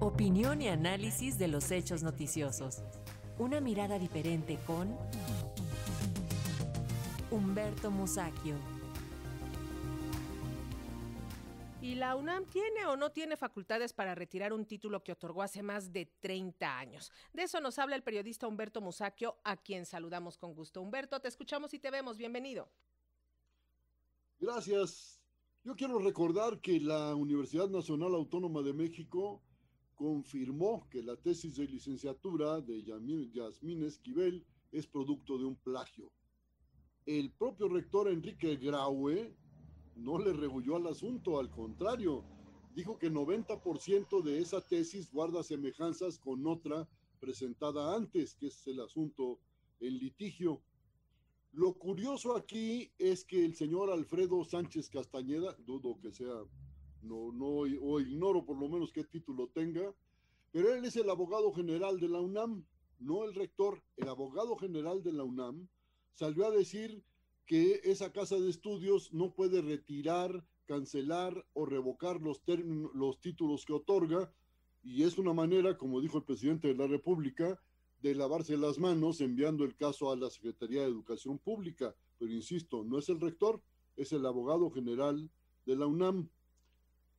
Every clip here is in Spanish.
Opinión y análisis de los hechos noticiosos. Una mirada diferente con Humberto Musacchio. ¿Y la UNAM tiene o no tiene facultades para retirar un título que otorgó hace más de 30 años? De eso nos habla el periodista Humberto Musacchio, a quien saludamos con gusto. Humberto, te escuchamos y te vemos. Bienvenido. Gracias. Yo quiero recordar que la Universidad Nacional Autónoma de México confirmó que la tesis de licenciatura de Yasmín Esquivel es producto de un plagio. El propio rector Enrique Graue no le rebulló al asunto, al contrario, dijo que 90% de esa tesis guarda semejanzas con otra presentada antes, que es el asunto en litigio. Lo curioso aquí es que el señor Alfredo Sánchez Castañeda, dudo que sea, no, no, o ignoro por lo menos qué título tenga, pero él es el abogado general de la UNAM, no el rector, el abogado general de la UNAM, salió a decir que esa casa de estudios no puede retirar, cancelar o revocar los, los títulos que otorga, y es una manera, como dijo el presidente de la República, de lavarse las manos enviando el caso a la Secretaría de Educación Pública. Pero insisto, no es el rector, es el abogado general de la UNAM.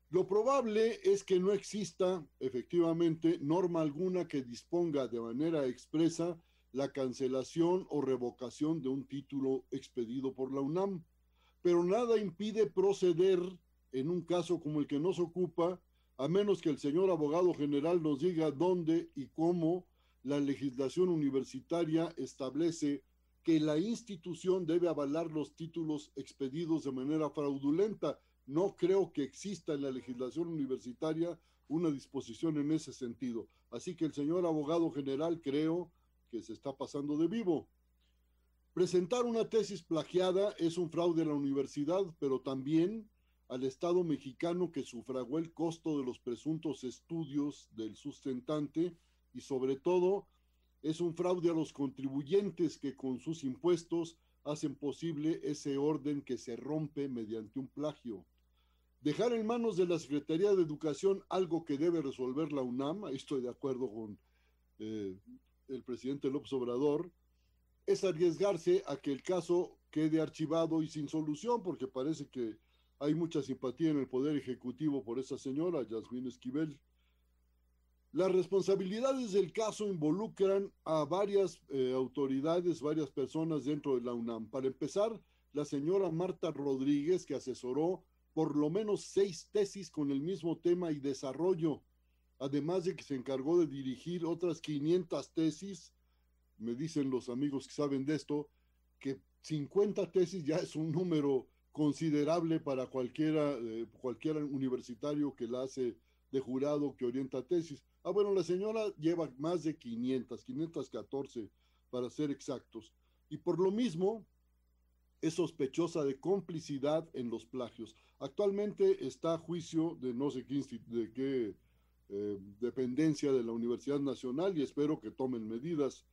Lo probable es que no exista efectivamente norma alguna que disponga de manera expresa la cancelación o revocación de un título expedido por la UNAM, pero nada impide proceder en un caso como el que nos ocupa, a menos que el señor abogado general nos diga dónde y cómo la legislación universitaria establece que la institución debe avalar los títulos expedidos de manera fraudulenta. No creo que exista en la legislación universitaria una disposición en ese sentido. Así que el señor abogado general creo que se está pasando de vivo. Presentar una tesis plagiada es un fraude a la universidad, pero también al Estado mexicano que sufragó el costo de los presuntos estudios del sustentante y sobre todo es un fraude a los contribuyentes que con sus impuestos hacen posible ese orden que se rompe mediante un plagio. Dejar en manos de la Secretaría de Educación algo que debe resolver la UNAM, estoy de acuerdo con eh, el presidente López Obrador, es arriesgarse a que el caso quede archivado y sin solución, porque parece que hay mucha simpatía en el Poder Ejecutivo por esa señora, Yasmín Esquivel. Las responsabilidades del caso involucran a varias eh, autoridades, varias personas dentro de la UNAM. Para empezar, la señora Marta Rodríguez, que asesoró por lo menos seis tesis con el mismo tema y desarrollo además de que se encargó de dirigir otras 500 tesis, me dicen los amigos que saben de esto, que 50 tesis ya es un número considerable para eh, cualquier universitario que la hace de jurado que orienta tesis. Ah, bueno, la señora lleva más de 500, 514 para ser exactos. Y por lo mismo, es sospechosa de complicidad en los plagios. Actualmente está a juicio de no sé qué, de qué eh, dependencia de la Universidad Nacional y espero que tomen medidas.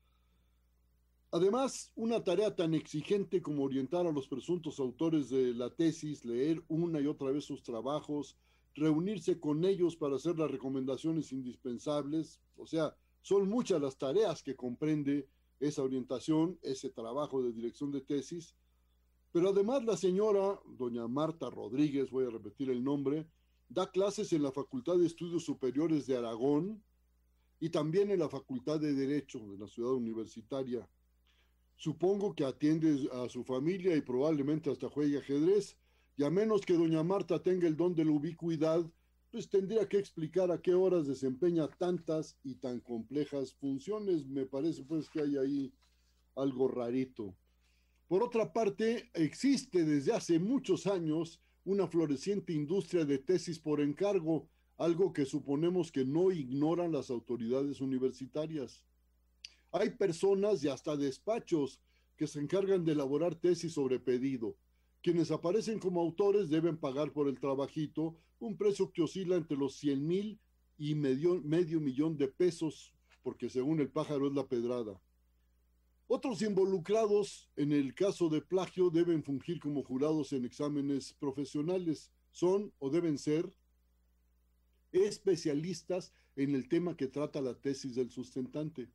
Además, una tarea tan exigente como orientar a los presuntos autores de la tesis, leer una y otra vez sus trabajos, reunirse con ellos para hacer las recomendaciones indispensables, o sea, son muchas las tareas que comprende esa orientación, ese trabajo de dirección de tesis, pero además la señora, doña Marta Rodríguez, voy a repetir el nombre, Da clases en la Facultad de Estudios Superiores de Aragón y también en la Facultad de Derecho de la ciudad universitaria. Supongo que atiende a su familia y probablemente hasta juegue ajedrez, y a menos que doña Marta tenga el don de la ubicuidad, pues tendría que explicar a qué horas desempeña tantas y tan complejas funciones. Me parece pues que hay ahí algo rarito. Por otra parte, existe desde hace muchos años una floreciente industria de tesis por encargo, algo que suponemos que no ignoran las autoridades universitarias. Hay personas y hasta despachos que se encargan de elaborar tesis sobre pedido. Quienes aparecen como autores deben pagar por el trabajito un precio que oscila entre los 100 mil y medio, medio millón de pesos, porque según el pájaro es la pedrada. Otros involucrados en el caso de plagio deben fungir como jurados en exámenes profesionales. Son o deben ser especialistas en el tema que trata la tesis del sustentante.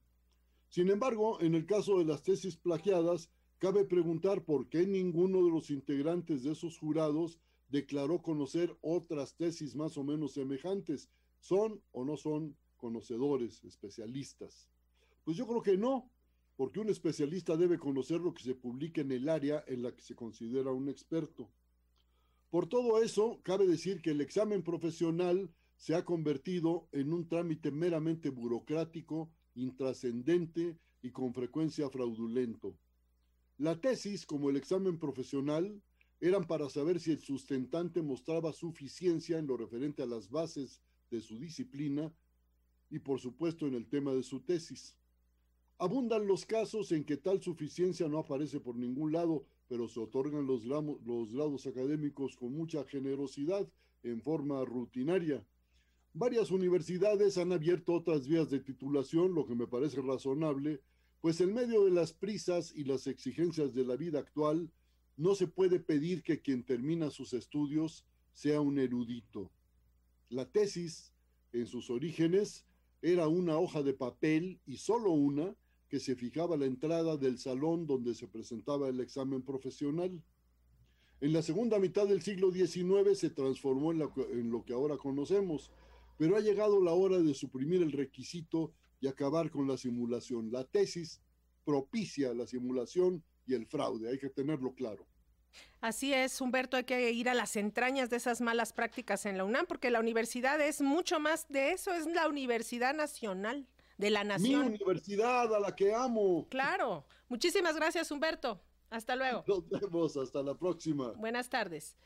Sin embargo, en el caso de las tesis plagiadas, cabe preguntar por qué ninguno de los integrantes de esos jurados declaró conocer otras tesis más o menos semejantes. ¿Son o no son conocedores, especialistas? Pues yo creo que no, porque un especialista debe conocer lo que se publica en el área en la que se considera un experto. Por todo eso, cabe decir que el examen profesional se ha convertido en un trámite meramente burocrático, intrascendente y con frecuencia fraudulento. La tesis, como el examen profesional, eran para saber si el sustentante mostraba suficiencia en lo referente a las bases de su disciplina y por supuesto en el tema de su tesis. Abundan los casos en que tal suficiencia no aparece por ningún lado, pero se otorgan los, los grados académicos con mucha generosidad en forma rutinaria. Varias universidades han abierto otras vías de titulación, lo que me parece razonable, pues en medio de las prisas y las exigencias de la vida actual, no se puede pedir que quien termina sus estudios sea un erudito. La tesis, en sus orígenes, era una hoja de papel y solo una que se fijaba a la entrada del salón donde se presentaba el examen profesional. En la segunda mitad del siglo XIX se transformó en, en lo que ahora conocemos, pero ha llegado la hora de suprimir el requisito y acabar con la simulación. La tesis propicia la simulación y el fraude, hay que tenerlo claro. Así es, Humberto, hay que ir a las entrañas de esas malas prácticas en la UNAM, porque la universidad es mucho más de eso, es la Universidad Nacional de la Nación. Mi universidad, a la que amo. Claro. Muchísimas gracias, Humberto. Hasta luego. Nos vemos, hasta la próxima. Buenas tardes.